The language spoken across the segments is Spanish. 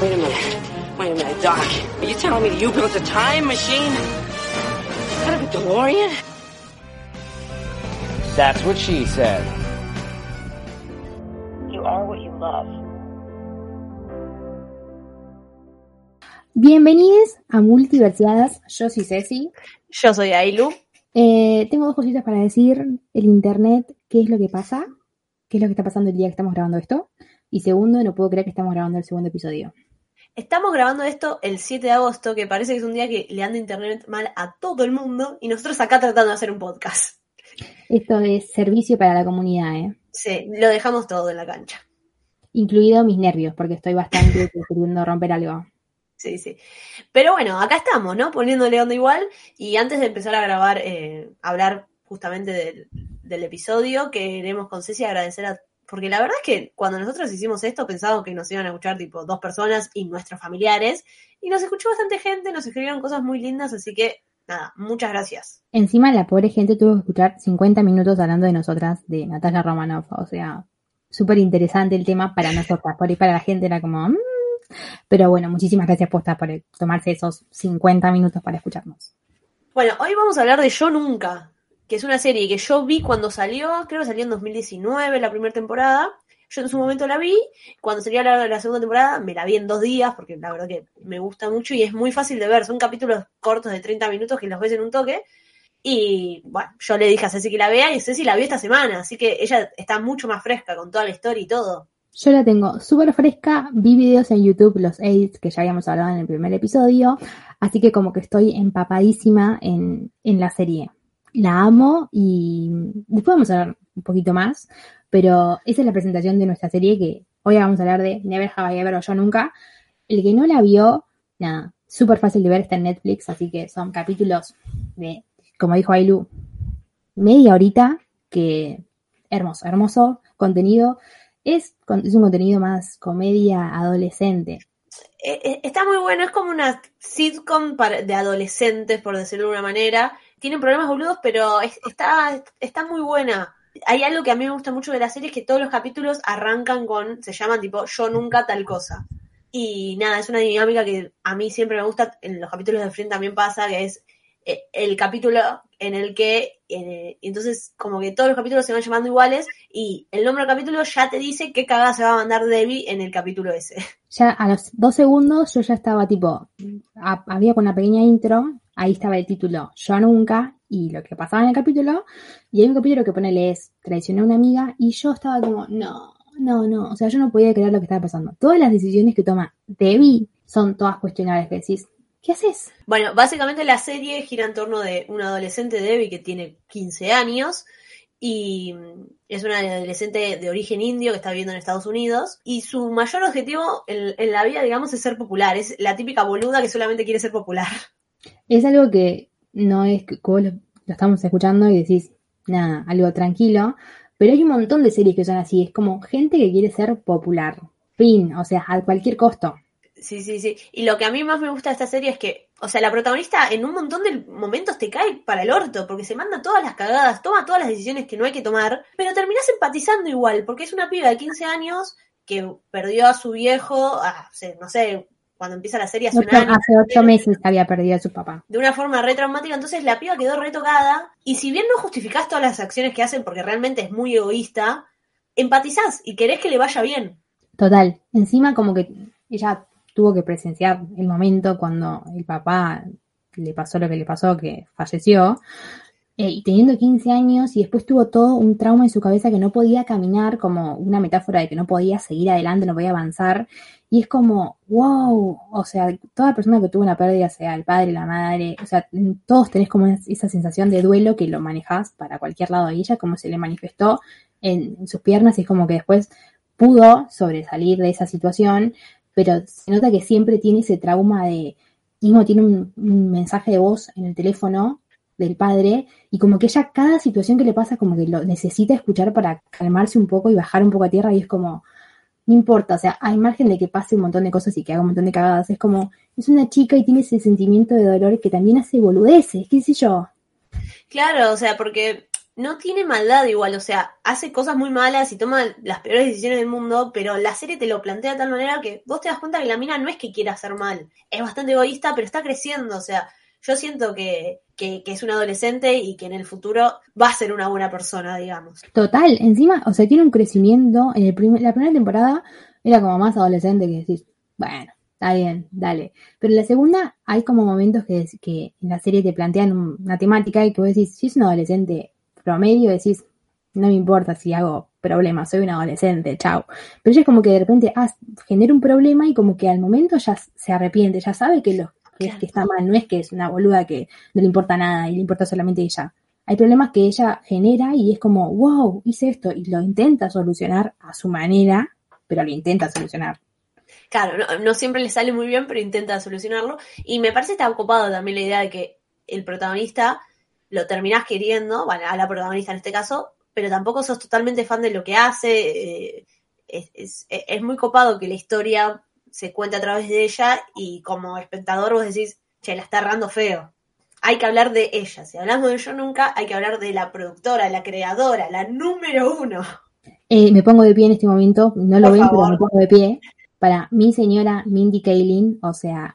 Wait a minute. Wait a minute, Doc. Are you telling me that you built a time machine? Out of a DeLorean? That's what she said. You are what you love. Bienvenidos a Multiversiadas. Yo soy Ceci. Yo soy Ailu. Eh, tengo dos cositas para decir. El internet, qué es lo que pasa, qué es lo que está pasando el día que estamos grabando esto. Y segundo, no puedo creer que estamos grabando el segundo episodio. Estamos grabando esto el 7 de agosto, que parece que es un día que le anda internet mal a todo el mundo, y nosotros acá tratando de hacer un podcast. Esto es servicio para la comunidad, ¿eh? Sí, lo dejamos todo en la cancha. Incluido mis nervios, porque estoy bastante queriendo romper algo. Sí, sí. Pero bueno, acá estamos, ¿no? Poniéndole onda igual. Y antes de empezar a grabar, eh, hablar justamente del, del episodio, queremos con Ceci agradecer a porque la verdad es que cuando nosotros hicimos esto pensábamos que nos iban a escuchar tipo dos personas y nuestros familiares y nos escuchó bastante gente, nos escribieron cosas muy lindas, así que nada, muchas gracias. Encima la pobre gente tuvo que escuchar 50 minutos hablando de nosotras, de Natalia Romanoff, o sea, súper interesante el tema para nosotras, por ahí para la gente era como... "Mm". Pero bueno, muchísimas gracias posta por tomarse esos 50 minutos para escucharnos. Bueno, hoy vamos a hablar de Yo Nunca, que es una serie que yo vi cuando salió, creo que salió en 2019, la primera temporada. Yo en su momento la vi, cuando salió la, la, segunda temporada me la vi en dos días, porque la verdad que me gusta mucho y es muy fácil de ver. Son capítulos cortos de 30 minutos que los ves en un toque. Y bueno, yo le dije a Ceci que la vea y Ceci la vio esta semana, así que ella está mucho más fresca con toda la historia y todo. Yo la tengo súper fresca, vi videos en YouTube, los AIDS que ya habíamos hablado en el primer episodio, así que como que estoy empapadísima en, en la serie la amo y después vamos a hablar un poquito más, pero esa es la presentación de nuestra serie que hoy vamos a hablar de Never Have I Ever o Yo Nunca. El que no la vio, nada, súper fácil de ver, está en Netflix, así que son capítulos de, como dijo Ailu, media horita, que hermoso, hermoso contenido. Es, es un contenido más comedia adolescente. Está muy bueno, es como una sitcom de adolescentes, por decirlo de una manera tienen problemas boludos, pero es, está, está muy buena. Hay algo que a mí me gusta mucho de la serie, es que todos los capítulos arrancan con, se llaman tipo, yo nunca tal cosa. Y nada, es una dinámica que a mí siempre me gusta, en los capítulos de Friend también pasa, que es el capítulo en el que, eh, entonces como que todos los capítulos se van llamando iguales y el nombre del capítulo ya te dice qué cagada se va a mandar Debbie en el capítulo ese. Ya a los dos segundos yo ya estaba tipo, había con una pequeña intro, ahí estaba el título Yo Nunca y lo que pasaba en el capítulo, y hay un capítulo que pone es traicioné a una amiga y yo estaba como, no, no, no, o sea, yo no podía creer lo que estaba pasando. Todas las decisiones que toma Debbie son todas cuestionables que decís, ¿qué haces? Bueno, básicamente la serie gira en torno de una adolescente Debbie que tiene 15 años y es una adolescente de origen indio que está viviendo en Estados Unidos y su mayor objetivo en, en la vida, digamos, es ser popular. Es la típica boluda que solamente quiere ser popular. Es algo que no es que vos lo, estamos escuchando y decís, nada, algo tranquilo, pero hay un montón de series que son así, es como gente que quiere ser popular, fin, o sea, a cualquier costo. Sí, sí, sí. Y lo que a mí más me gusta de esta serie es que, o sea, la protagonista en un montón de momentos te cae para el orto, porque se manda todas las cagadas, toma todas las decisiones que no hay que tomar, pero terminás empatizando igual, porque es una piba de 15 años que perdió a su viejo, a, no sé, cuando empieza la serie hace ocho, un año. Hace ocho meses que había perdido a su papá. De una forma re traumática, entonces la piba quedó retocada. Y si bien no justificás todas las acciones que hacen porque realmente es muy egoísta, empatizás y querés que le vaya bien. Total. Encima como que ella tuvo que presenciar el momento cuando el papá le pasó lo que le pasó, que falleció. Eh, y teniendo 15 años y después tuvo todo un trauma en su cabeza que no podía caminar como una metáfora de que no podía seguir adelante, no podía avanzar. Y es como, wow, o sea, toda persona que tuvo una pérdida, sea el padre, la madre, o sea, todos tenés como esa sensación de duelo que lo manejás para cualquier lado de ella, como se le manifestó en, en sus piernas y es como que después pudo sobresalir de esa situación, pero se nota que siempre tiene ese trauma de, mismo tiene un, un mensaje de voz en el teléfono del padre y como que ella cada situación que le pasa como que lo necesita escuchar para calmarse un poco y bajar un poco a tierra y es como, no importa, o sea, hay margen de que pase un montón de cosas y que haga un montón de cagadas, es como, es una chica y tiene ese sentimiento de dolor que también hace boludeces, qué sé yo. Claro, o sea, porque no tiene maldad igual, o sea, hace cosas muy malas y toma las peores decisiones del mundo, pero la serie te lo plantea de tal manera que vos te das cuenta que la mina no es que quiera hacer mal, es bastante egoísta, pero está creciendo, o sea, yo siento que, que, es una adolescente y que en el futuro va a ser una buena persona, digamos. Total, encima, o sea, tiene un crecimiento, en el primer, la primera temporada era como más adolescente que decís, bueno, está bien, dale. Pero en la segunda hay como momentos que, que en la serie te plantean un- una temática y que vos decís, si es un adolescente promedio, decís, no me importa si hago problemas, soy un adolescente, chao. Pero ella es como que de repente ah, genera un problema y como que al momento ya se arrepiente, ya sabe que lo que, es que está mal, no es que es una boluda que no le importa nada y le importa solamente ella. Hay problemas que ella genera y es como, wow, hice esto y lo intenta solucionar a su manera, pero lo intenta solucionar. Claro, no, no siempre le sale muy bien, pero intenta solucionarlo. Y me parece está ocupado también la idea de que el protagonista lo terminás queriendo, bueno, a la protagonista en este caso, pero tampoco sos totalmente fan de lo que hace. eh, es, es- es muy copado que la historia se cuente a través de ella y como espectador vos decís, che, la está errando feo. Hay que hablar de ella. Si hablamos de yo nunca, hay que hablar de la productora, la creadora, la número uno. Eh, me pongo de pie en este momento, no lo Por ven, favor. pero me pongo de pie para mi señora Mindy Kaling, o sea,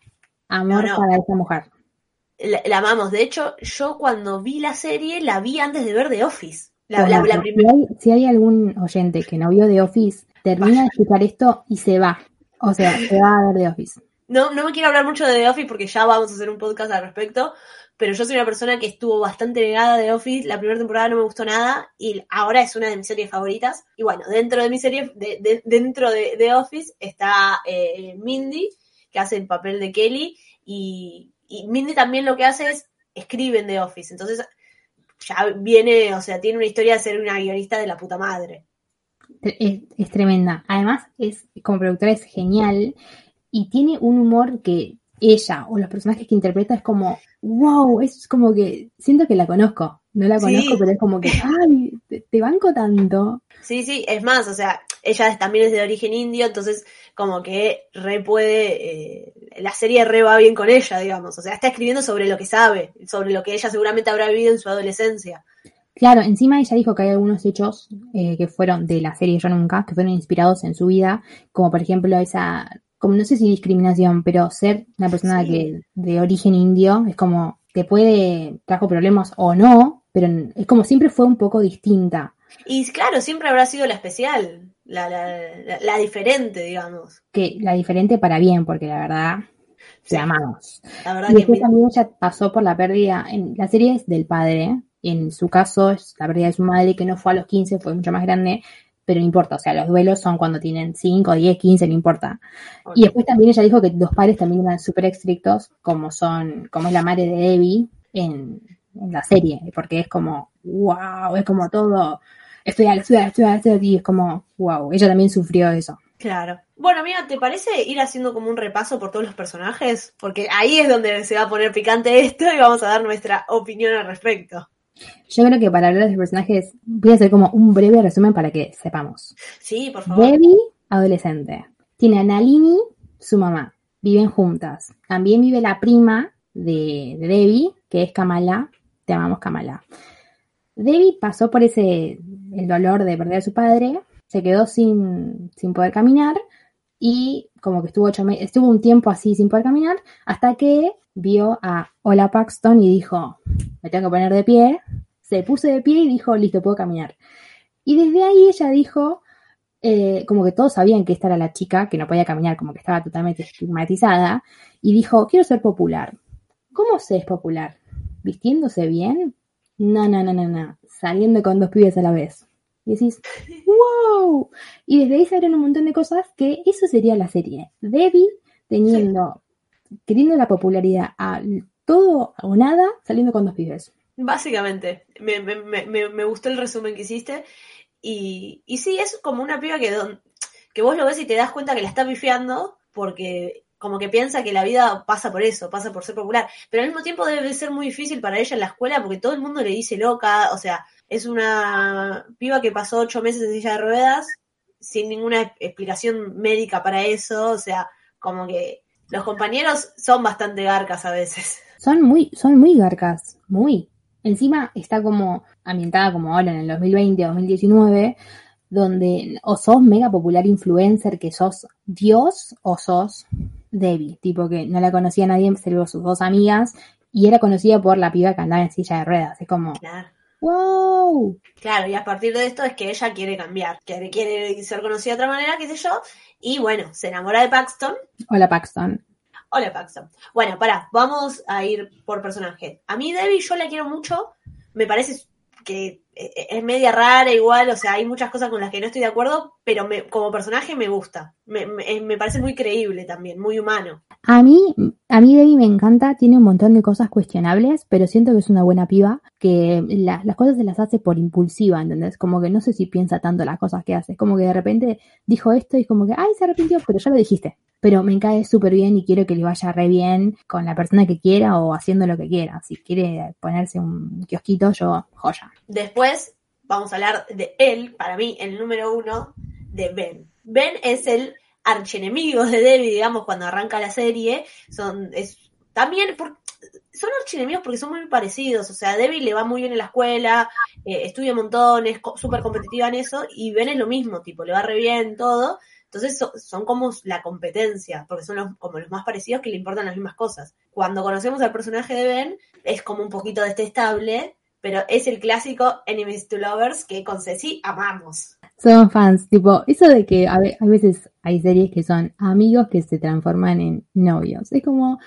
amor No, no. para esta mujer. La, la amamos. De hecho, yo cuando vi la serie, la vi antes de ver The Office. La, Bueno, la- la si, prim- hay, si hay algún oyente que no vio The Office, termina de escuchar esto y se va. O sea, se va a ver The Office. no, no me quiero hablar mucho de The Office porque ya vamos a hacer un podcast al respecto, pero yo soy una persona que estuvo bastante negada de The Office. La primera temporada no me gustó nada y ahora es una de mis series favoritas. Y bueno, dentro de mi serie, de- dentro de The Office está eh, Mindy, que hace el papel de Kelly, y, y Mindy también lo que hace es escribe en The Office. Entonces ya viene, o sea, tiene una historia de ser una guionista de la puta madre. Es, es tremenda. Además, es como productora es genial y tiene un humor que ella o los personajes que interpreta es como, wow, es como que siento que la conozco. No la Sí. conozco, pero es como que, ay, te, te banco tanto. Sí, sí, es más, o sea, ella también es de origen indio, entonces como que re puede, eh, la serie re va bien con ella, digamos, o sea, está escribiendo sobre lo que sabe, sobre lo que ella seguramente habrá vivido en su adolescencia. Claro, encima ella dijo que hay algunos hechos eh, que fueron de la serie Yo Nunca, que fueron inspirados en su vida, como por ejemplo esa, como no sé si discriminación, pero ser una persona Sí. que de origen indio es como te puede trajo problemas o no, pero es como siempre fue un poco distinta. Y claro, siempre habrá sido la especial, la, la, la, la diferente, digamos. que la diferente para bien, porque la verdad Sí. la amamos. La verdad Y después también ella pasó por la pérdida, en la serie es del padre, en su caso es la pérdida de su madre que no fue a los 15, fue mucho más grande, pero no importa, o sea, los duelos son cuando tienen 5, 10, 15, no importa. Y después también ella dijo que los padres también eran súper estrictos, como son, como es la madre de Debbie en, en la serie, porque es como, wow, es como todo, estudiar, estudiar, estudiar, estudiar, y es como, wow, ella también sufrió eso. claro. Bueno, amiga, ¿te parece ir haciendo como un repaso por todos los personajes? Porque ahí es donde se va a poner picante esto y vamos a dar nuestra opinión al respecto. Yo creo que para hablar de los personajes voy a hacer como un breve resumen para que sepamos. Sí, por favor. Debbie, adolescente. Tiene a Nalini, su mamá. Viven juntas. También vive la prima de, de Debbie, que es Kamala. Te amamos, Kamala. Debbie pasó por ese, el dolor de perder a su padre, se quedó sin, sin poder caminar y como que estuvo, ocho estuvo un tiempo así sin poder caminar hasta que vio a Ola Paxton y dijo, me tengo que poner de pie. Se puso de pie y dijo, listo, puedo caminar. Y desde ahí ella dijo, eh, como que todos sabían que esta era la chica que no podía caminar, como que estaba totalmente estigmatizada, y dijo, quiero ser popular. ¿Cómo se es popular? ¿Vistiéndose bien? No, no, no, no, no. Saliendo con dos pibes a la vez. Y decís, wow. Y desde ahí se abren un montón de cosas que eso sería la serie. Debbie teniendo, queriendo la popularidad a todo o nada, saliendo con dos pibes. Básicamente, me, me, me, me- gustó el resumen que hiciste. Y, y sí, es como una piba que don- que vos lo ves y te das cuenta que la está bifiando porque como que piensa que la vida pasa por eso, pasa por ser popular, pero al mismo tiempo debe ser muy difícil para ella en la escuela porque todo el mundo le dice loca, o sea, es una piba que pasó ocho meses en silla de ruedas sin ninguna explicación médica para eso, o sea, como que los compañeros son bastante garcas a veces. Son muy, son muy garcas, muy. Encima está como ambientada como ahora en el 2020, 2019, donde o sos mega popular influencer, que sos Dios, o sos Debbie, tipo que no la conocía nadie, salvo sus dos amigas, y era conocida por la piba que andaba en silla de ruedas. Es como, Claro. wow. Claro, y a partir de esto es que ella quiere cambiar, que quiere ser conocida de otra manera, qué sé yo, y bueno, se enamora de Paxton. Hola Paxton. Hola Paxton. Bueno, pará, vamos a ir por personaje. A mí Debbie yo la quiero mucho, me parece que eh, es media rara igual, o sea, hay muchas cosas con las que no estoy de acuerdo, pero me- como personaje me gusta, me, me- me parece muy creíble también, muy humano. A mí, a mí Debbie me encanta, tiene un montón de cosas cuestionables, pero siento que es una buena piba, que la- las cosas se las hace por impulsiva, ¿entendés? Como que no sé si piensa tanto las cosas que hace, como que de repente dijo esto y como que, ay, se arrepintió, pero ya lo dijiste. Pero me cae súper bien y quiero que le vaya re bien con la persona que quiera o haciendo lo que quiera. Si quiere ponerse un kiosquito, yo, joya. Después vamos a hablar de él, para mí, el número uno, de Ben. Ben es el archienemigo de Debbie, digamos, cuando arranca la serie. Son, es, también, por- son archienemigos porque son muy parecidos. O sea, Debbie le va muy bien en la escuela, eh, estudia montón, es súper competitiva en eso, y Ben es lo mismo, tipo, le va re bien todo. Entonces so- son como la competencia, porque son los, como los más parecidos que le importan las mismas cosas. Cuando conocemos al personaje de Ben, es como un poquito detestable, pero es el clásico Enemies to Lovers que con Ceci amamos. Somos fans, tipo, eso de que a, ve- a veces hay series que son amigos que se transforman en novios. Es como,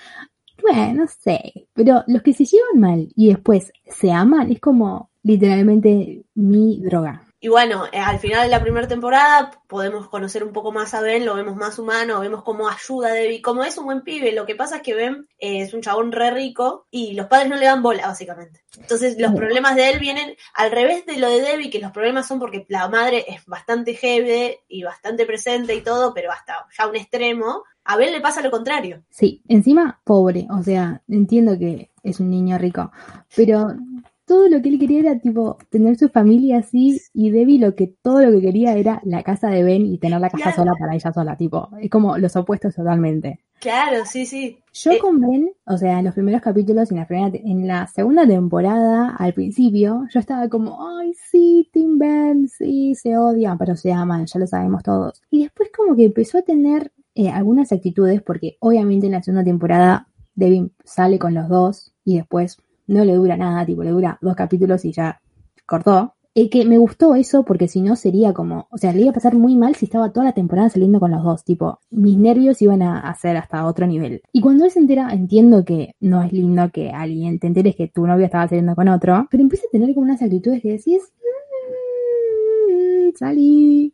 bueno, no sé, pero los que se llevan mal y después se aman es como literalmente mi droga. Y bueno, eh, al final de la primera temporada podemos conocer un poco más a Ben, lo vemos más humano, vemos cómo ayuda a Debbie, como es un buen pibe. Lo que pasa es que Ben eh, es un chabón re rico y los padres no le dan bola, básicamente. Entonces los Mm. problemas de él vienen al revés de lo de Debbie, que los problemas son porque la madre es bastante heavy y bastante presente y todo, pero hasta ya un extremo. A Ben le pasa lo contrario. Sí, encima pobre, o sea, entiendo que es un niño rico, pero todo lo que él quería era tipo tener su familia así y Debbie lo que todo lo que quería era la casa de Ben y tener la casa Claro. sola para ella sola, tipo, es como los opuestos totalmente. Claro, sí, sí. Yo Eh, con Ben, o sea, en los primeros capítulos, en la, primera en la segunda temporada, al principio, yo estaba como, ay, sí, Tim Ben, sí, se odian, pero se aman, ya lo sabemos todos. Y después como que empezó a tener eh, algunas actitudes, porque obviamente en la segunda temporada Devin sale con los dos y después no le dura nada, tipo, le dura dos capítulos y ya cortó. Eh, que me gustó eso porque si no sería como, o sea, le iba a pasar muy mal si estaba toda la temporada saliendo con los dos, tipo, mis nervios iban a hacer hasta otro nivel. Y cuando él se entera, entiendo que no es lindo que alguien te enteres que tu novio estaba saliendo con otro, pero empieza a tener como unas actitudes que decís, "Mm, salí.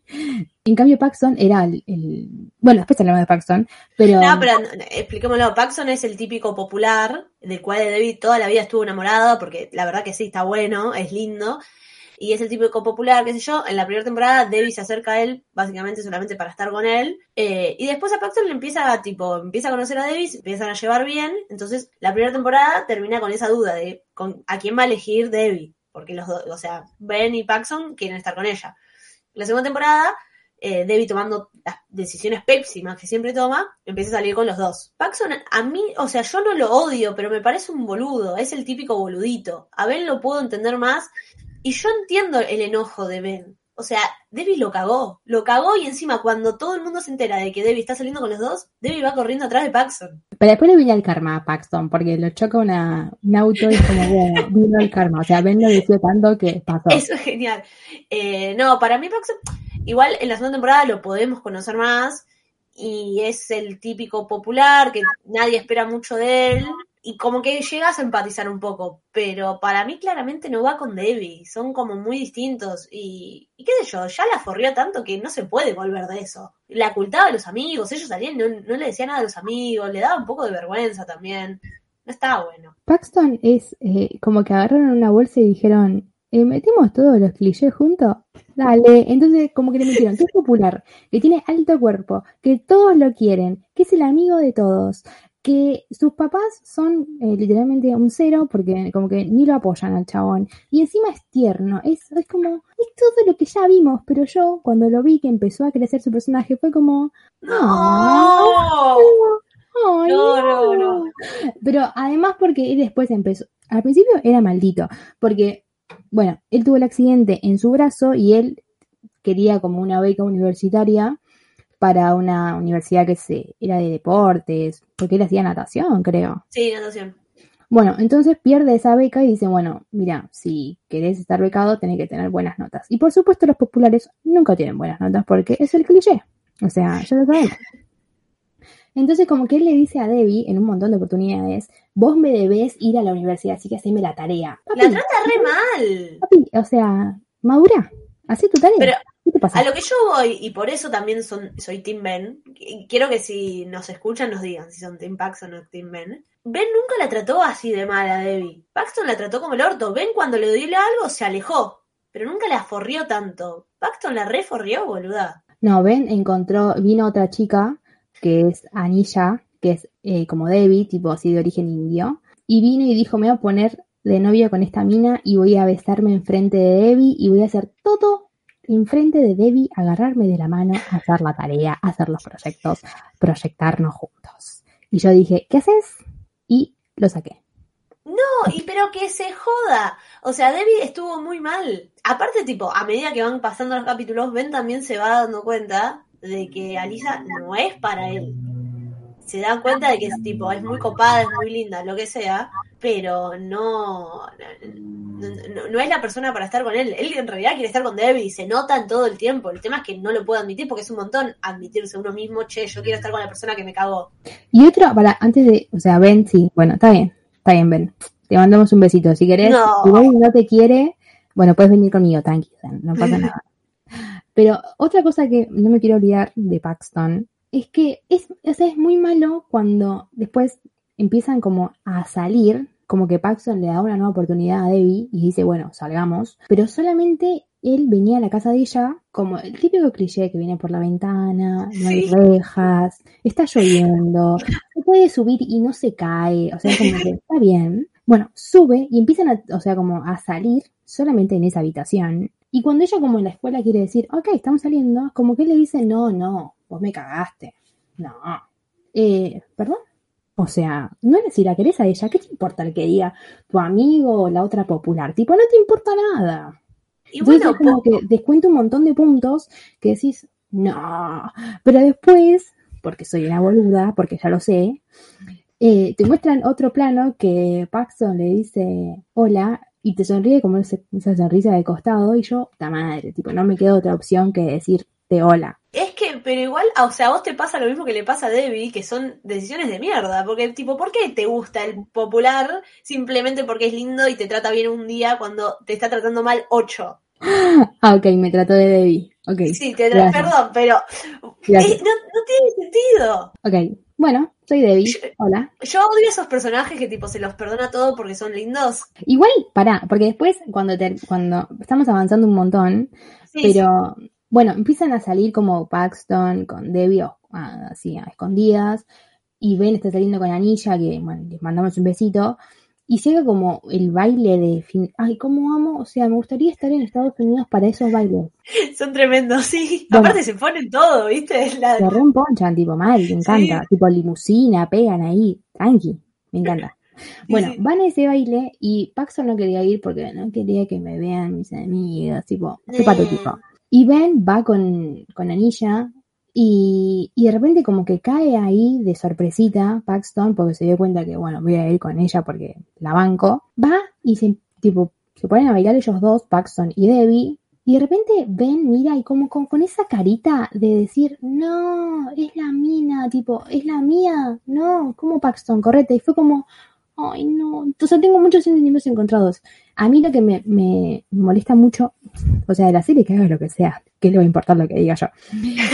En cambio, Paxton era el, el- bueno, después hablamos de Paxton, pero... No, pero expliquémoslo. Paxson es el típico popular del cual David toda la vida estuvo enamorado, porque la verdad que sí, está bueno, es lindo. Y es el típico popular, qué sé yo. En la primera temporada, Debbie se acerca a él, básicamente solamente para estar con él. Eh, y después a Paxton le empieza tipo, empieza a conocer a se empiezan a llevar bien. Entonces, la primera temporada termina con esa duda de con, a quién va a elegir Debbie. Porque los dos, o sea, Ben y Paxson quieren estar con ella. La segunda temporada, eh, Debbie tomando las decisiones pésimas que siempre toma, empieza a salir con los dos. Paxson, a mí, o sea, yo no lo odio, pero me parece un boludo, es el típico boludito. A Ben lo puedo entender más, y yo entiendo el enojo de Ben. O sea, Debbie lo cagó, lo cagó y encima cuando todo el mundo se entera de que Debbie está saliendo con los dos, Debbie va corriendo atrás de Paxson. Pero después le viene el karma a Paxton, porque lo choca una, un auto y es como, bueno, vino el karma. O sea, Ben lo decía tanto que pasó. Eso es genial. Eh, no, para mí Paxson, igual en la segunda temporada lo podemos conocer más y es el típico popular que nadie espera mucho de él y como que llegas a empatizar un poco, pero para mí claramente no va con Debbie, son como muy distintos y, y qué sé yo, ya la forrió tanto que no se puede volver de eso. La ocultaba a los amigos, ellos salían, no, no le decía nada a los amigos, le daba un poco de vergüenza también, no estaba bueno. Paxton es eh, como que agarraron una bolsa y dijeron, eh, ¿metemos todos los clichés juntos? Dale, entonces como que le metieron que es popular, que tiene alto cuerpo, que todos lo quieren, que es el amigo de todos, que sus papás son eh, literalmente un cero porque como que ni lo apoyan al chabón y encima es tierno, es, es como, es todo lo que ya vimos, pero yo cuando lo vi que empezó a crecer su personaje fue como, ¡No! No, no, no. Pero además porque él después empezó, al principio era maldito, porque, bueno, él tuvo el accidente en su brazo y él quería como una beca universitaria para una universidad que se, era de deportes, porque él hacía natación, creo. Sí, natación. Bueno, entonces pierde esa beca y dice, bueno, mira, si querés estar becado tenés que tener buenas notas. Y por supuesto los populares nunca tienen buenas notas porque es el cliché. O sea, ya lo sabemos. Entonces como que él le dice a Debbie en un montón de oportunidades, vos me debés ir a la universidad, así que haceme la tarea. La trata re mal. papi, o sea, madura, hacé tu tarea. Pero ¿Qué te pasa? A lo que yo voy, y por eso también son, soy Team Ben, y quiero que si nos escuchan nos digan si son Team Paxton o Team Ben. Ben nunca la trató así de mal a Debbie. Paxton la trató como el orto. Ben cuando le dio algo se alejó, pero nunca la forrió tanto. Paxton la reforrió, boluda. No, Ben encontró, vino otra chica que es Anilla, que es eh, como Debbie, tipo así de origen indio, y vino y dijo, me voy a poner de novio con esta mina y voy a besarme enfrente de Debbie y voy a hacer todo enfrente de Debbie, agarrarme de la mano, hacer la tarea, hacer los proyectos, proyectarnos juntos. Y yo dije, ¿qué haces? Y lo saqué. No, y pero que se joda. O sea, Debbie estuvo muy mal. Aparte, tipo, a medida que van pasando los capítulos, Ben también se va dando cuenta de que Alisa no es para él. Se da cuenta de que es tipo, es muy copada, es muy linda, lo que sea, pero no, no, es la persona para estar con él. Él en realidad quiere estar con Debbie y se nota en todo el tiempo. El tema es que no lo puedo admitir porque es un montón admitirse uno mismo, che, yo quiero estar con la persona que me cagó. Y otro, para, antes de, o sea, Ben, sí, bueno, está bien, está bien, Ben. Te mandamos un besito. Si querés, No. si Ben no te quiere, bueno, puedes venir conmigo, tranqui, no pasa nada. Pero otra cosa que no me quiero olvidar de Paxton es que es, o sea, es muy malo cuando después empiezan como a salir, como que Paxton le da una nueva oportunidad a Debbie y dice, bueno, salgamos, pero solamente él venía a la casa de ella como el típico cliché que viene por la ventana, no hay Sí. rejas, está lloviendo, se puede subir y no se cae, o sea, como que está bien. Bueno, sube y empiezan a, o sea, como a salir solamente en esa habitación. Y cuando ella como en la escuela quiere decir, ok, estamos saliendo, como que él le dice, no, no, vos me cagaste. No. Eh, ¿perdón? O sea, no eres si la querés a ella, ¿qué te importa el que diga tu amigo o la otra popular? Tipo, no te importa nada. Y Entonces bueno, es como que descuento un montón de puntos que decís, no. Pero después, porque soy una boluda, porque ya lo sé, eh, te muestran otro plano que Paxton le dice hola y te sonríe como ese- esa sonrisa de costado y yo, ta madre, tipo, no me queda otra opción que decirte hola. Es que, pero igual, o sea, a vos te pasa lo mismo que le pasa a Debbie, que son decisiones de mierda. Porque, tipo, ¿por qué te gusta el popular simplemente porque es lindo y te trata bien un día cuando te está tratando mal ocho? Ah, ok, me trató de Debbie. Ok. Sí, te gracias. perdón, pero eh, no, no tiene sentido. Ok, bueno, soy Debbie. Hola. Yo odio esos personajes que, tipo, se los perdona todo porque son lindos. Igual, pará, porque después cuando te, cuando estamos avanzando un montón, Sí, pero bueno, empiezan a salir como Paxton con Debbie o- ah, así a escondidas y Ben está saliendo con Anilla que bueno, les mandamos un besito y llega como el baile de fin, ay, cómo amo, o sea, me gustaría estar en Estados Unidos para esos bailes. son tremendos, sí. Bueno. Aparte se ponen todo, ¿viste? La- Se romponchan, tipo mal, me encanta, tipo limusina, pegan ahí, tranqui, me encanta. Bueno, sí. van a ese baile y Paxton no quería ir porque no quería que me vean mis amigas, tipo, Eh. patético. Y Ben va con, con Anilla y, y de repente como que cae ahí de sorpresita Paxton porque se dio cuenta que, bueno, voy a ir con ella porque la banco. Va y se, tipo, se ponen a bailar ellos dos, Paxton y Debbie. Y de repente Ben mira y como con, con esa carita de decir, no, es la mina, tipo, es la mía, no, como Paxton, correte. Y fue como, ay, no, o sea, tengo muchos sentimientos encontrados. A mí lo que me, me molesta mucho, o sea, de la serie que haga lo que sea, que le va a importar lo que diga yo.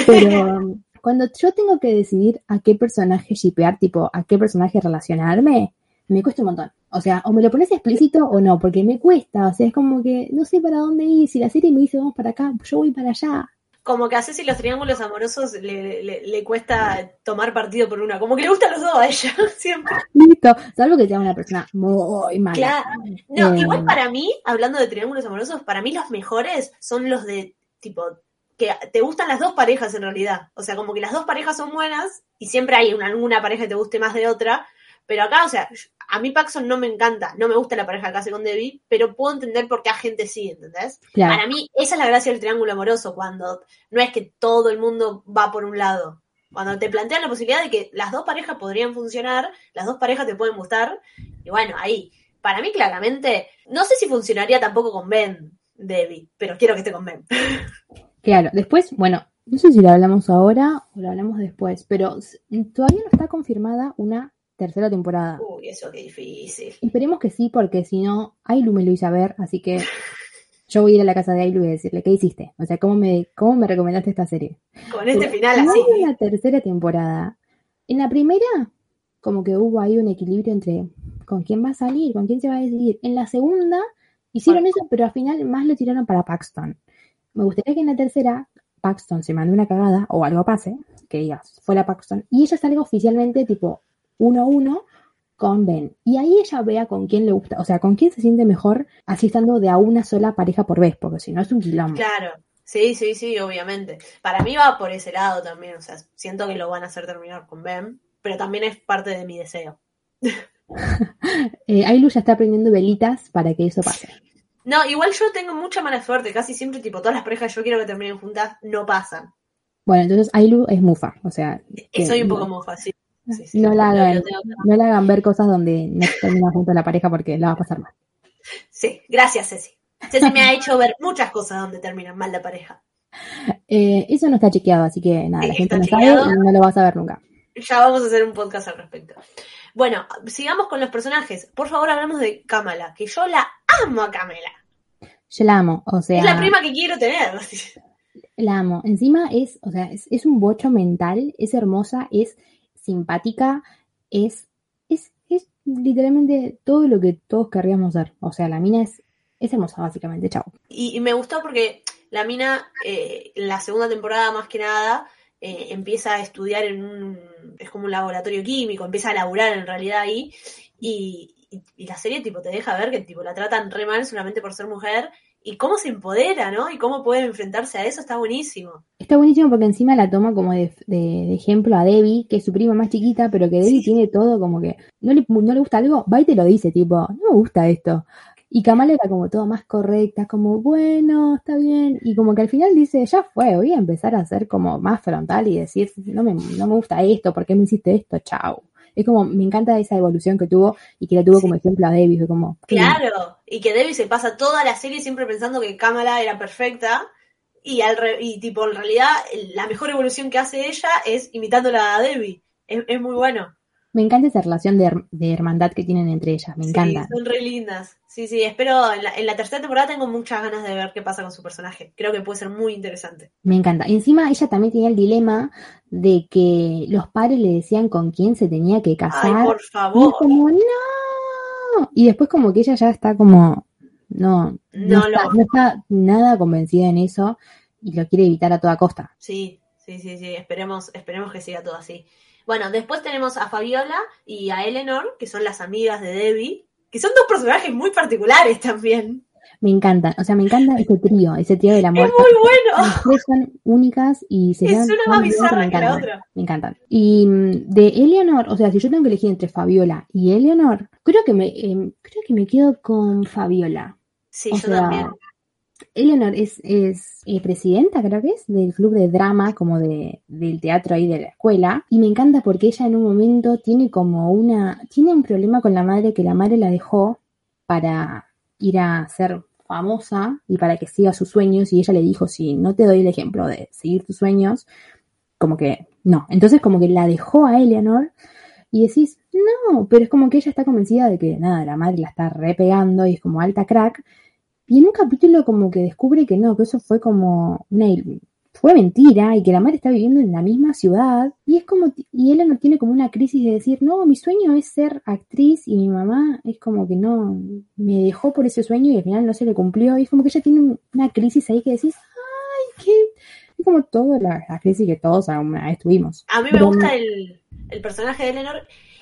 Pero cuando yo tengo que decidir a qué personaje shipear, tipo, a qué personaje relacionarme, me cuesta un montón. O sea, o me lo pones explícito o no, porque me cuesta. O sea, es como que no sé para dónde ir. Si la serie me dice vamos para acá, yo voy para allá. Como que a Ceci los triángulos amorosos le, le, le cuesta tomar partido por una. Como que le gustan los dos a ella, siempre. Listo. Salvo que sea una persona muy mala. Claro. No, Eh, igual para mí, hablando de triángulos amorosos, para mí los mejores son los de tipo que te gustan las dos parejas en realidad. O sea, como que las dos parejas son buenas y siempre hay una, alguna pareja que te guste más de otra. Pero acá, o sea, a mí Paxson no me encanta, no me gusta la pareja que hace con Debbie, pero puedo entender por qué a gente sí, ¿entendés? Claro. Para mí, esa es la gracia del triángulo amoroso, cuando no es que todo el mundo va por un lado. Cuando te plantean la posibilidad de que las dos parejas podrían funcionar, las dos parejas te pueden gustar, y bueno, ahí, para mí claramente, no sé si funcionaría tampoco con Ben, Debbie, pero quiero que esté con Ben. Claro, después, bueno, no sé si lo hablamos ahora o lo hablamos después, pero todavía no está confirmada una tercera temporada. Uy, eso qué difícil. Esperemos que sí, porque si no, Ailu me lo hizo ver, así que yo voy a ir a la casa de Ailu y decirle, ¿qué hiciste? O sea, ¿cómo me, cómo me recomendaste esta serie? Con este Pero final así. hay una tercera temporada. En la primera, como que hubo ahí un equilibrio entre con quién va a salir, con quién se va a decidir. En la segunda, hicieron Bueno. eso, pero al final más lo tiraron para Paxton. Me gustaría que en la tercera, Paxton se mande una cagada o algo pase, que digas, fue la Paxton, y ella salga oficialmente tipo uno a uno con Ben. Y ahí ella vea con quién le gusta, o sea, con quién se siente mejor así estando de a una sola pareja por vez, porque si no es un quilombo. Claro. Sí, sí, sí, obviamente. Para mí va por ese lado también, o sea, siento que lo van a hacer terminar con Ben, pero también es parte de mi deseo. Eh, Ailu ya está prendiendo velitas para que eso pase. No, igual yo tengo mucha mala suerte, casi siempre, tipo, todas las parejas que yo quiero que terminen juntas no pasan. Bueno, entonces Ailu es mufa, o sea, que Soy un poco mofa, sí. Sí, sí, no la hagan, no la hagan ver cosas donde no termina junto a la pareja porque la va a pasar mal. Sí, gracias, Ceci. Ceci me ha hecho ver muchas cosas donde terminan mal la pareja. Eh, eso no está chequeado, así que nada, Sí, la gente no chequeado. sabe y no lo va a saber nunca. Ya vamos a hacer un podcast al respecto. Bueno, sigamos con los personajes. Por favor, hablamos de Kamala, que yo la amo a Kamala. Yo la amo, o sea, Es la prima que quiero tener. la amo. Encima es, o sea, es, es un bocho mental, es hermosa, es simpática, es, es, es literalmente todo lo que todos querríamos ser. O sea, la mina es, es hermosa, básicamente, chao. Y, me gustó porque la mina, eh, la segunda temporada más que nada, eh, empieza a estudiar en un, es como un laboratorio químico, empieza a laburar en realidad ahí, y, y- y la serie tipo te deja ver que tipo la tratan re mal solamente por ser mujer, y cómo se empodera, ¿no? Y cómo puede enfrentarse a eso, está buenísimo. Está buenísimo porque encima la toma como de, de- de ejemplo a Debbie, que es su prima más chiquita, pero que Debbie Sí. tiene todo como que no le, no le gusta algo, va y te lo dice, tipo, no me gusta esto. Y Kamala era como todo más correcta, como, bueno, está bien. Y como que al final dice, ya fue, voy a empezar a ser como más frontal y decir, no me, no me gusta esto, ¿por qué me hiciste esto? Chao. Es como, me encanta esa evolución que tuvo y que la tuvo como ejemplo a Debbie, fue como. Claro, y que Debbie se pasa toda la serie siempre pensando que Kamala era perfecta, y, al re- y tipo, en realidad, la mejor evolución que hace ella es imitándola a Debbie. Es, es muy bueno. Me encanta esa relación de, her- de hermandad que tienen entre ellas, me Sí, encanta. son re lindas. Sí, sí, espero, en la, en la tercera temporada tengo muchas ganas de ver qué pasa con su personaje. Creo que puede ser muy interesante. Me encanta. Y encima ella también tenía el dilema de que los padres le decían con quién se tenía que Ay, casar. por Y es favor. como, no. Y después como que ella ya está como, no, no, No está, lo- no está nada convencida en eso y lo quiere evitar a toda costa. Sí, sí, sí, sí, esperemos, esperemos que siga todo así. Bueno, después tenemos a Fabiola y a Eleanor, que son las amigas de Debbie, que son dos personajes muy particulares también. Me encantan, o sea, me encanta ese trío, ese trío de la Es muerte. muy bueno. Las tres son únicas y se Es una más bizarra que la otra. Me encantan. Y mm, de Eleanor, o sea, si yo tengo que elegir entre Fabiola y Eleanor, creo que me, em, creo que me quedo con Fabiola. Sí, O yo sea, también. Eleanor es, es eh, presidenta, creo que es, del club de drama, como de, del teatro ahí de la escuela. Y me encanta porque ella en un momento tiene como una, tiene un problema con la madre que la madre la dejó para ir a ser famosa y para que siga sus sueños. Y ella le dijo, si no te doy el ejemplo de seguir tus sueños, como que no. Entonces como que la dejó a Eleanor y decís, no, pero es como que ella está convencida de que nada, la madre la está repegando y es como alta crack. Y en un capítulo como que descubre que no, que eso fue como una fue mentira y que la madre está viviendo en la misma ciudad. Y es como y Eleanor tiene como una crisis de decir no mi sueño es ser actriz y mi mamá es como que no me dejó por ese sueño y al final no se le cumplió y es como que ella tiene una crisis ahí que decís ay qué es como toda la, la crisis que todos alguna vez tuvimos A mí me Pero- gusta el, el personaje de Eleanor.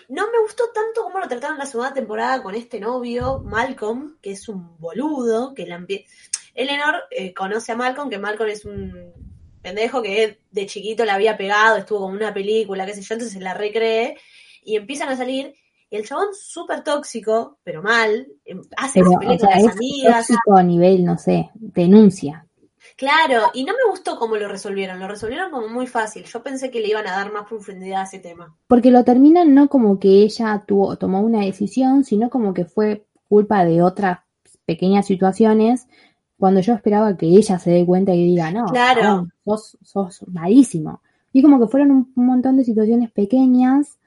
No me gustó tanto cómo lo trataron la segunda temporada con este novio, Malcolm, que es un boludo, que la empie- Eleanor eh, conoce a Malcolm, que Malcolm es un pendejo que de chiquito la había pegado, estuvo como una película, qué sé yo, entonces se la recree, y empiezan a salir, y el chabón súper tóxico, pero mal, em, hace pero o sea con las es amigas, tóxico a nivel no sé denuncia Claro, y no me gustó cómo lo resolvieron, lo resolvieron como muy fácil. Yo pensé que le iban a dar más profundidad a ese tema. Porque lo terminan no como que ella tuvo, tomó una decisión, sino como que fue culpa de otras pequeñas situaciones, cuando yo esperaba que ella se dé cuenta y diga, no, Claro. chabón, sos, sos malísimo. Y como que fueron un, un montón de situaciones pequeñas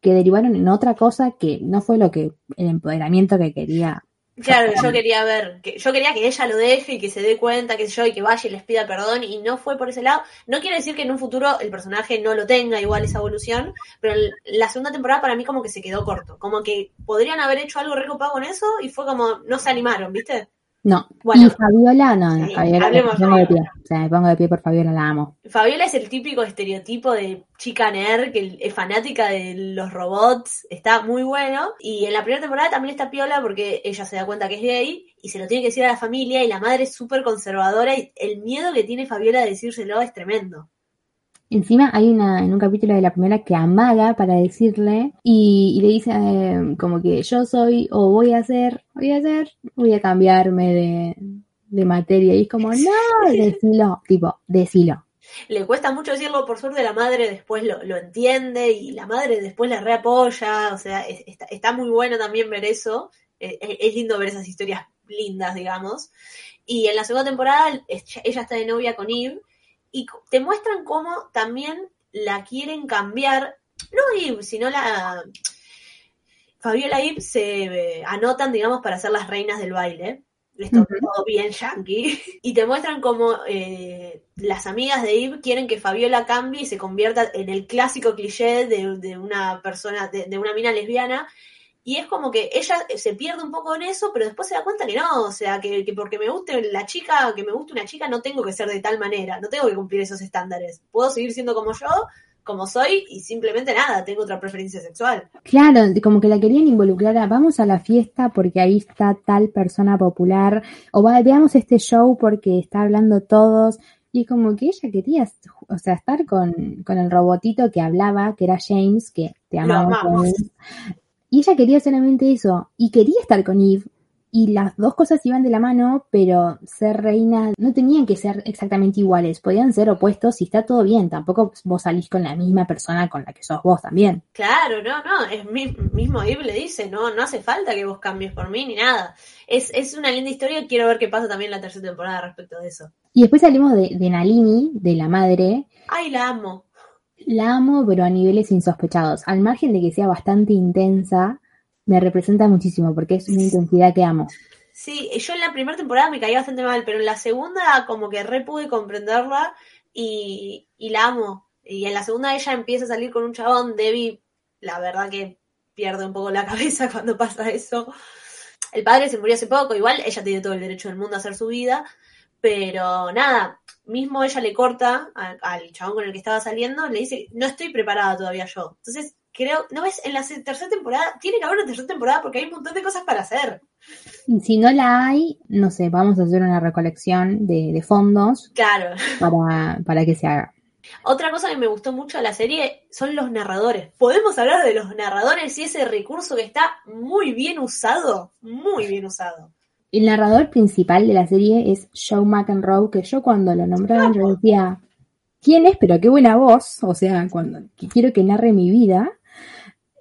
que derivaron en otra cosa que no fue lo que, el empoderamiento que quería. Claro, yo quería ver, que yo quería que ella lo deje y que se dé cuenta, que yo, y que vaya y les pida perdón, y no fue por ese lado. No quiere decir que en un futuro el personaje no lo tenga igual esa evolución, pero la segunda temporada para mí como que se quedó corto. Como que podrían haber hecho algo recopado con eso y fue como, no se animaron, ¿viste? No. Bueno. y Fabiola, no, no, Sí, Fabiola, me pongo de de pie. O sea, me pongo de pie por Fabiola, la amo. Fabiola es el típico estereotipo de chica nerd que es fanática de los robots, está muy bueno. Y en la primera temporada también está piola porque ella se da cuenta que es gay y se lo tiene que decir a la familia y la madre es súper conservadora y el miedo que tiene Fabiola de decírselo es tremendo. Encima hay una, en un capítulo de la primera que amaga para decirle y, y le dice eh, como que yo soy o voy a hacer, voy a hacer, voy a cambiarme de, de materia y es como, no, decilo, tipo, decilo. Le cuesta mucho decirlo, por suerte la madre después lo, lo entiende y la madre después la reapoya, o sea, es- está, está muy bueno también ver eso, Eh, es, es lindo ver esas historias lindas, digamos. Y en la segunda temporada ella está de novia con Eve y te muestran cómo también la quieren cambiar, no Eve, sino la... Fabiola y Eve se eh, anotan, digamos, para ser las reinas del baile. Esto Ujú. todo bien yankee. Y te muestran cómo eh, las amigas de Eve quieren que Fabiola cambie y se convierta en el clásico cliché de, de una persona, de, de una mina lesbiana. Y es como que ella se pierde un poco en eso, pero después se da cuenta que no, o sea, que, que porque me guste la chica, que me guste una chica, no tengo que ser de tal manera, no tengo que cumplir esos estándares. Puedo seguir siendo como yo, como soy, y simplemente nada, tengo otra preferencia sexual. Claro, como que la querían involucrar a vamos a la fiesta porque ahí está tal persona popular, o va, veamos este show porque está hablando todos. Y como que ella quería, o sea, estar con, con el robotito que hablaba, que era James, que te. James. Y ella quería solamente eso, y quería estar con Eve. Y las dos cosas iban de la mano, pero ser reina no tenían que ser exactamente iguales, podían ser opuestos y está todo bien. Tampoco vos salís con la misma persona con la que sos vos también. Claro, no, no, es mi- mismo Eve le dice, no, no hace falta que vos cambies por mí ni nada. Es, es una linda historia, quiero ver qué pasa también en la tercera temporada respecto de eso. Y después salimos de, de Nalini, de la madre. Ay, la amo. La amo, pero a niveles insospechados. Al margen de que sea bastante intensa, me representa muchísimo porque es una intensidad que amo. Sí, yo en la primera temporada me caí bastante mal, pero en la segunda como que re pude comprenderla y, y la amo. Y en la segunda ella empieza a salir con un chabón, Debbie, la verdad que pierde un poco la cabeza cuando pasa eso. El padre se murió hace poco, igual ella tiene todo el derecho del mundo a hacer su vida, pero nada, mismo ella le corta a- al chabón con el que estaba saliendo, le dice, no estoy preparada todavía yo. Entonces, creo, ¿no ves? En la tercera temporada, tiene que haber una tercera temporada porque hay un montón de cosas para hacer. Si no la hay, no sé, vamos a hacer una recolección de, de fondos Claro. para, para que se haga. Otra cosa que me gustó mucho de la serie son los narradores. Podemos hablar de los narradores y ese recurso que está muy bien usado, muy bien usado. El narrador principal de la serie es Joe McEnroe, que yo cuando lo nombraron yo decía, ¿quién es? Pero qué buena voz, o sea, cuando que quiero que narre mi vida.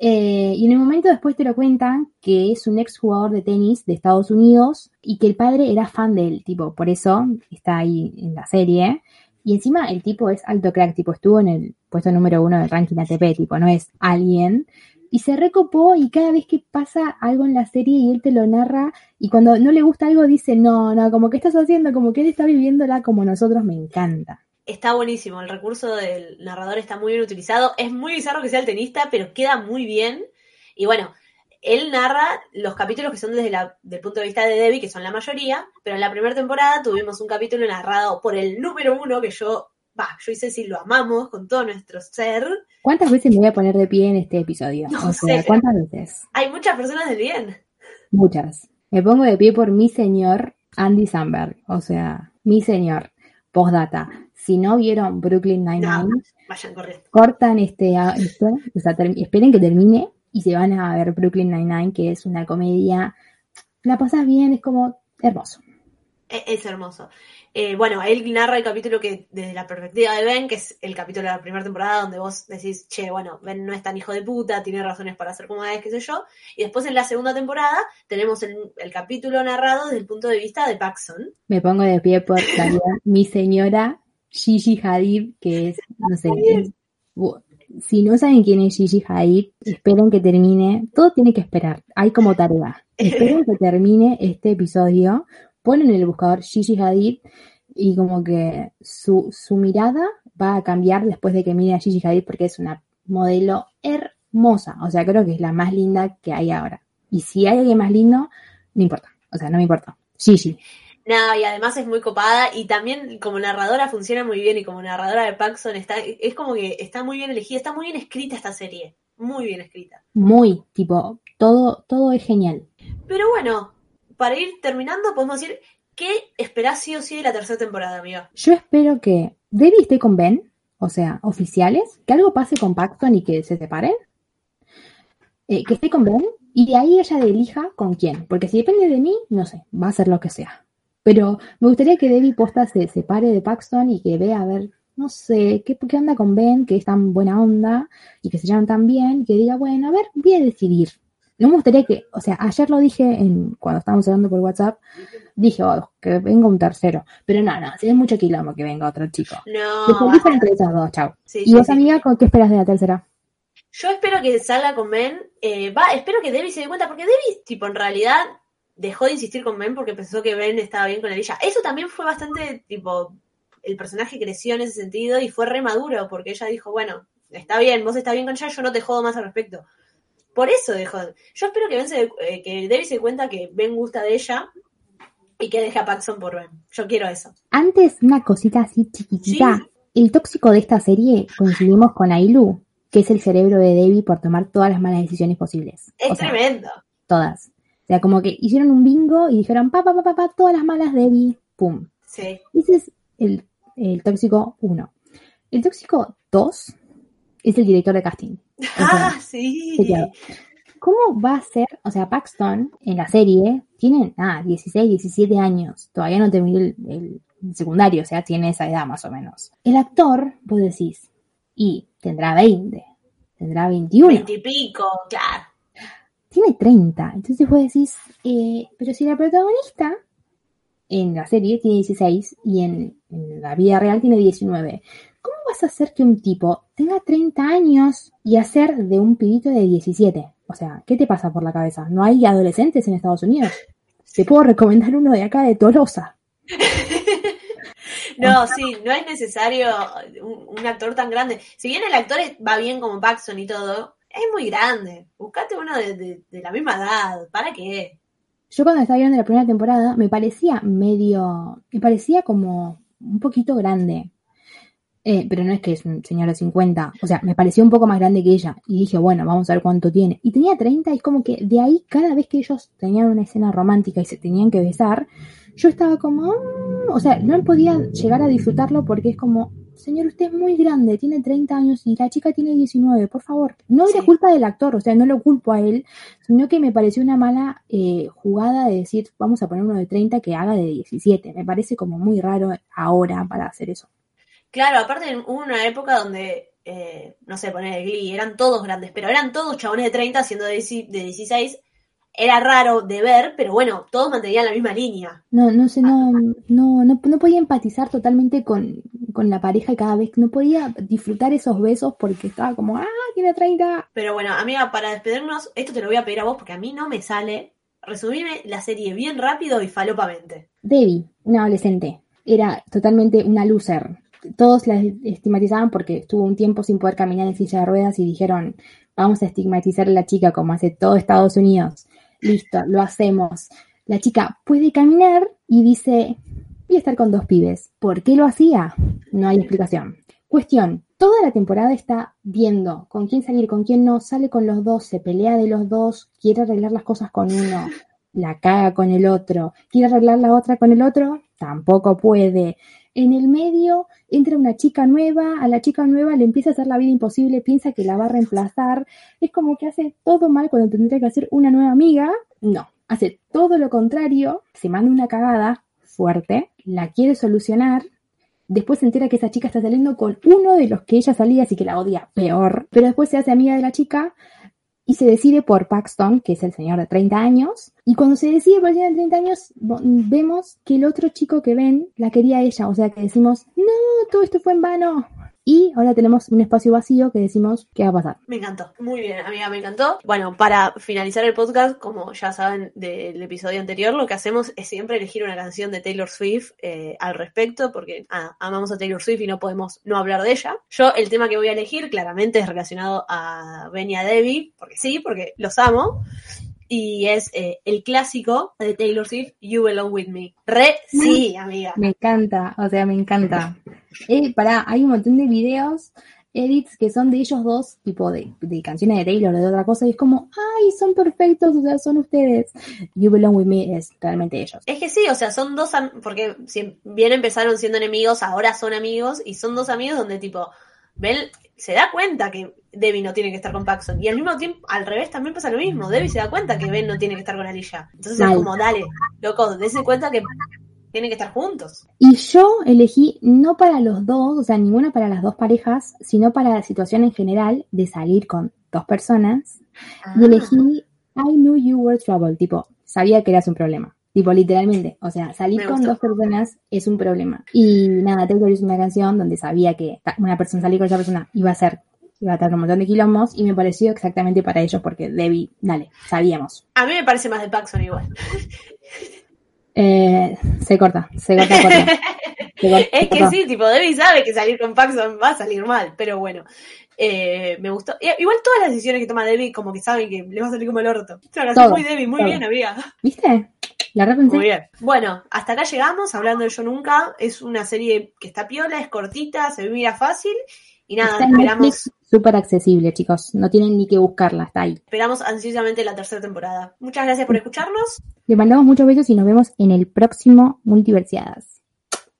Eh, y en el momento después te lo cuentan que es un ex jugador de tenis de Estados Unidos y que el padre era fan del tipo, por eso está ahí en la serie. Y encima el tipo es alto crack, tipo estuvo en el puesto número uno del ranking ATP, tipo, no es alguien. Y se recopó y cada vez que pasa algo en la serie y él te lo narra y cuando no le gusta algo dice, no, no, como que estás haciendo, como que él está viviéndola como nosotros, me encanta. está buenísimo. El recurso del narrador está muy bien utilizado. Es muy bizarro que sea el tenista, pero queda muy bien. Y bueno, él narra los capítulos que son desde del punto de vista de Debbie, que son la mayoría, pero en la primera temporada tuvimos un capítulo narrado por el número uno que yo, yo y Ceci lo amamos con todo nuestro ser. ¿Cuántas veces me voy a poner de pie en este episodio? No o sea, sé. ¿cuántas veces? Hay muchas personas de bien. Muchas. Me pongo de pie por mi señor Andy Samberg. O sea, mi señor. Postdata. Si no vieron Brooklyn No, Nine-Nine, vayan corriendo. cortan este, o sea, esperen que termine y se van a ver Brooklyn Nine-Nine, que es una comedia. La pasas bien, es como hermoso. E- Es hermoso. Eh, bueno, él narra el capítulo que, desde la perspectiva de Ben, que es el capítulo de la primera temporada, donde vos decís, che, bueno, Ben no es tan hijo de puta, tiene razones para ser como es, qué sé yo. Y después en la segunda temporada tenemos el, el capítulo narrado desde el punto de vista de Paxson. Me pongo de pie por también mi señora Gigi Hadid, que es, no sé, es- si no saben quién es Gigi Hadid, esperen que termine, todo tiene que esperar, hay como tarea. Esperen que termine este episodio, ponen en el buscador Gigi Hadid y como que su, su mirada va a cambiar después de que mire a Gigi Hadid porque es una modelo hermosa, o sea, creo que es la más linda que hay ahora. Y si hay alguien más lindo, no importa, o sea, no me importa. Gigi. Nada, y además es muy copada y también como narradora funciona muy bien y como narradora de Paxson está, es como que está muy bien elegida, está muy bien escrita esta serie, muy bien escrita. muy, tipo, todo, todo es genial. Pero bueno, para ir terminando podemos decir, ¿qué esperás sí o sí de la tercera temporada, amiga? Yo espero que Debbie esté con Ben, o sea, oficiales, que algo pase con Paxton y que se separen. Eh, que esté con Ben y de ahí ella elija con quién. Porque si depende de mí, no sé, va a ser lo que sea. Pero me gustaría que Debbie posta se separe de Paxton y que vea a ver, no sé, qué, qué onda con Ben, que es tan buena onda y que se llevan tan bien, que diga, bueno, a ver, voy a decidir. No me gustaría que, o sea, ayer lo dije en, cuando estábamos hablando por WhatsApp, dije, oh, que venga un tercero. Pero no, no, si es mucho quilombo que venga otro chico. No, elijan entre esos dos, chao. sí, ¿Y vos, sí. amiga, con qué esperas de la tercera? Yo espero que salga con Ben, eh, va, espero que Debbie se dé cuenta, porque Debbie, tipo, en realidad dejó de insistir con Ben porque pensó que Ben estaba bien con ella. Eso también fue bastante, tipo, el personaje creció en ese sentido y fue re maduro, porque ella dijo, bueno, está bien, vos estás bien con ella, yo no te jodo más al respecto. Por eso dejó. Yo espero que, ben se eh, que Debbie se dé cuenta que Ben gusta de ella y que deje a Paxson por Ben. Yo quiero eso. Antes, una cosita así chiquitita. El tóxico de esta serie coincidimos con Ailu, que es el cerebro de Debbie por tomar todas las malas decisiones posibles. Es O sea, tremendo. todas. O sea, como que hicieron un bingo y dijeron, pa, pa, pa, pa, pa, todas las malas Debbie, pum. Sí. Ese es el, el tóxico 1. El tóxico 2 es el director de casting. Sea, Ah, sí. ¿Cómo va a ser? O sea, Paxton en la serie tiene, ah, 16, 17 años. Todavía no terminó el, el secundario, o sea, tiene esa edad más o menos. El actor, vos decís, y tendrá 20, tendrá 21, Veintipico, claro. tiene 30. Entonces vos decís, eh, pero si la protagonista en la serie tiene 16 y en, en la vida real tiene 19. ¿Cómo vas a hacer que un tipo tenga 30 años y hacer de un pibito de 17? O sea, ¿qué te pasa por la cabeza? ¿No hay adolescentes en Estados Unidos? Te puedo recomendar uno de acá de Tolosa. No, sí, no es necesario un, un actor tan grande. Si bien el actor va bien como Paxson y todo, es muy grande. Buscate uno de, de- de la misma edad. ¿Para qué? Yo cuando estaba viendo la primera temporada me parecía medio, me parecía como un poquito grande. Eh, pero no es que es un señor de 50, o sea, me pareció un poco más grande que ella. Y dije, bueno, vamos a ver cuánto tiene. Y tenía 30 y es como que de ahí cada vez que ellos tenían una escena romántica y se tenían que besar, yo estaba como, "Mm", o sea, no podía llegar a disfrutarlo porque es como, señor, usted es muy grande, tiene 30 años y la chica tiene 19, por favor. No era Sí. culpa del actor, o sea, no lo culpo a él, sino que me pareció una mala eh, jugada de decir, vamos a poner uno de 30 que haga de 17. Me parece como muy raro ahora para hacer eso. Claro, aparte hubo una época donde, eh, no sé, poner el Glee, eran todos grandes, pero eran todos chabones de 30 siendo de, dieci- de 16. Era raro de ver, pero bueno, todos mantenían la misma línea. No, no sé, no, no, no, no podía empatizar totalmente con, con la pareja y cada vez no podía disfrutar esos besos porque estaba como, ah, tiene 30. Pero bueno, amiga, para despedirnos, esto te lo voy a pedir a vos porque a mí no me sale. Resumime la serie bien rápido y falopamente. Debbie, una adolescente, era totalmente una loser. Todos la estigmatizaban porque estuvo un tiempo sin poder caminar en silla de ruedas y dijeron, vamos a estigmatizar a la chica como hace todo Estados Unidos. Listo, lo hacemos. La chica puede caminar y dice, voy a estar con dos pibes. ¿Por qué lo hacía? No hay explicación. Cuestión, toda la temporada está viendo con quién salir, con quién no, sale con los dos, se pelea de los dos, quiere arreglar las cosas con uno, la caga con el otro, quiere arreglar la otra con el otro, tampoco puede. En el medio entra una chica nueva, a la chica nueva le empieza a hacer la vida imposible, piensa que la va a reemplazar, es como que hace todo mal cuando tendría que hacer una nueva amiga, no, hace todo lo contrario, se manda una cagada fuerte, la quiere solucionar, después se entera que esa chica está saliendo con uno de los que ella salía, así que la odia peor, pero después se hace amiga de la chica y se decide por Paxton, que es el señor de 30 años, y cuando se decide por el señor de 30 años, vemos que el otro chico que ven la quería ella, o sea que decimos, no, todo esto fue en vano. Y ahora tenemos un espacio vacío que decimos, ¿qué va a pasar? Me encantó. Muy bien, amiga, me encantó. Bueno, para finalizar el podcast, como ya saben del episodio anterior, lo que hacemos es siempre elegir una canción de Taylor Swift eh, al respecto, porque ah, amamos a Taylor Swift y no podemos no hablar de ella. Yo el tema que voy a elegir claramente es relacionado a Ben y a Debbie, porque sí, porque los amo. Y es eh, el clásico de Taylor Swift, You Belong With Me. Re, sí, amiga. Me encanta, o sea, me encanta. Eh, pará, hay un montón de videos, edits que son de ellos dos, tipo de, de canciones de Taylor o de otra cosa, y es como, ay, son perfectos, o sea, son ustedes. You Belong With Me es realmente ellos. Es que sí, o sea, son dos, porque si bien empezaron siendo enemigos, ahora son amigos, y son dos amigos donde tipo, Bell se da cuenta que Debbie no tiene que estar con Paxson, y al mismo tiempo, al revés también pasa lo mismo, Debbie se da cuenta que Ben no tiene que estar con Alicia. Entonces Mal. es como, dale, loco, dense cuenta que tienen que estar juntos. Y yo elegí no para los dos, o sea, ninguna para las dos parejas, sino para la situación en general de salir con dos personas. Y elegí I knew you were trouble, tipo, sabía que eras un problema. Tipo, literalmente. O sea, salir con dos personas es un problema. Y nada, Taylor hizo una canción donde sabía que una persona salir con esa persona iba a ser, iba a tener un montón de quilombos y me pareció exactamente para ellos porque Debbie, dale, sabíamos. A mí me parece más de Paxson igual. Eh, se corta, se corta, corta. Se corta, Es se que corta. sí, tipo, Debbie sabe que salir con Paxson va a salir mal, pero bueno. Eh, me gustó. Igual todas las decisiones que toma Debbie, como que saben que le va a salir como el orto. Canción Todo, muy Debbie, muy todo. bien, amiga. ¿Viste? La repensé. Muy bien. Bueno, hasta acá llegamos, hablando de Yo Nunca. Es una serie que está piola, es cortita, se mira fácil. Y nada, Está esperamos, súper accesible, chicos. No tienen ni que buscarla, está ahí. esperamos ansiosamente la tercera temporada. Muchas gracias por escucharnos. Le mandamos muchos besos y nos vemos en el próximo Multiversiadas.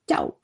Chao.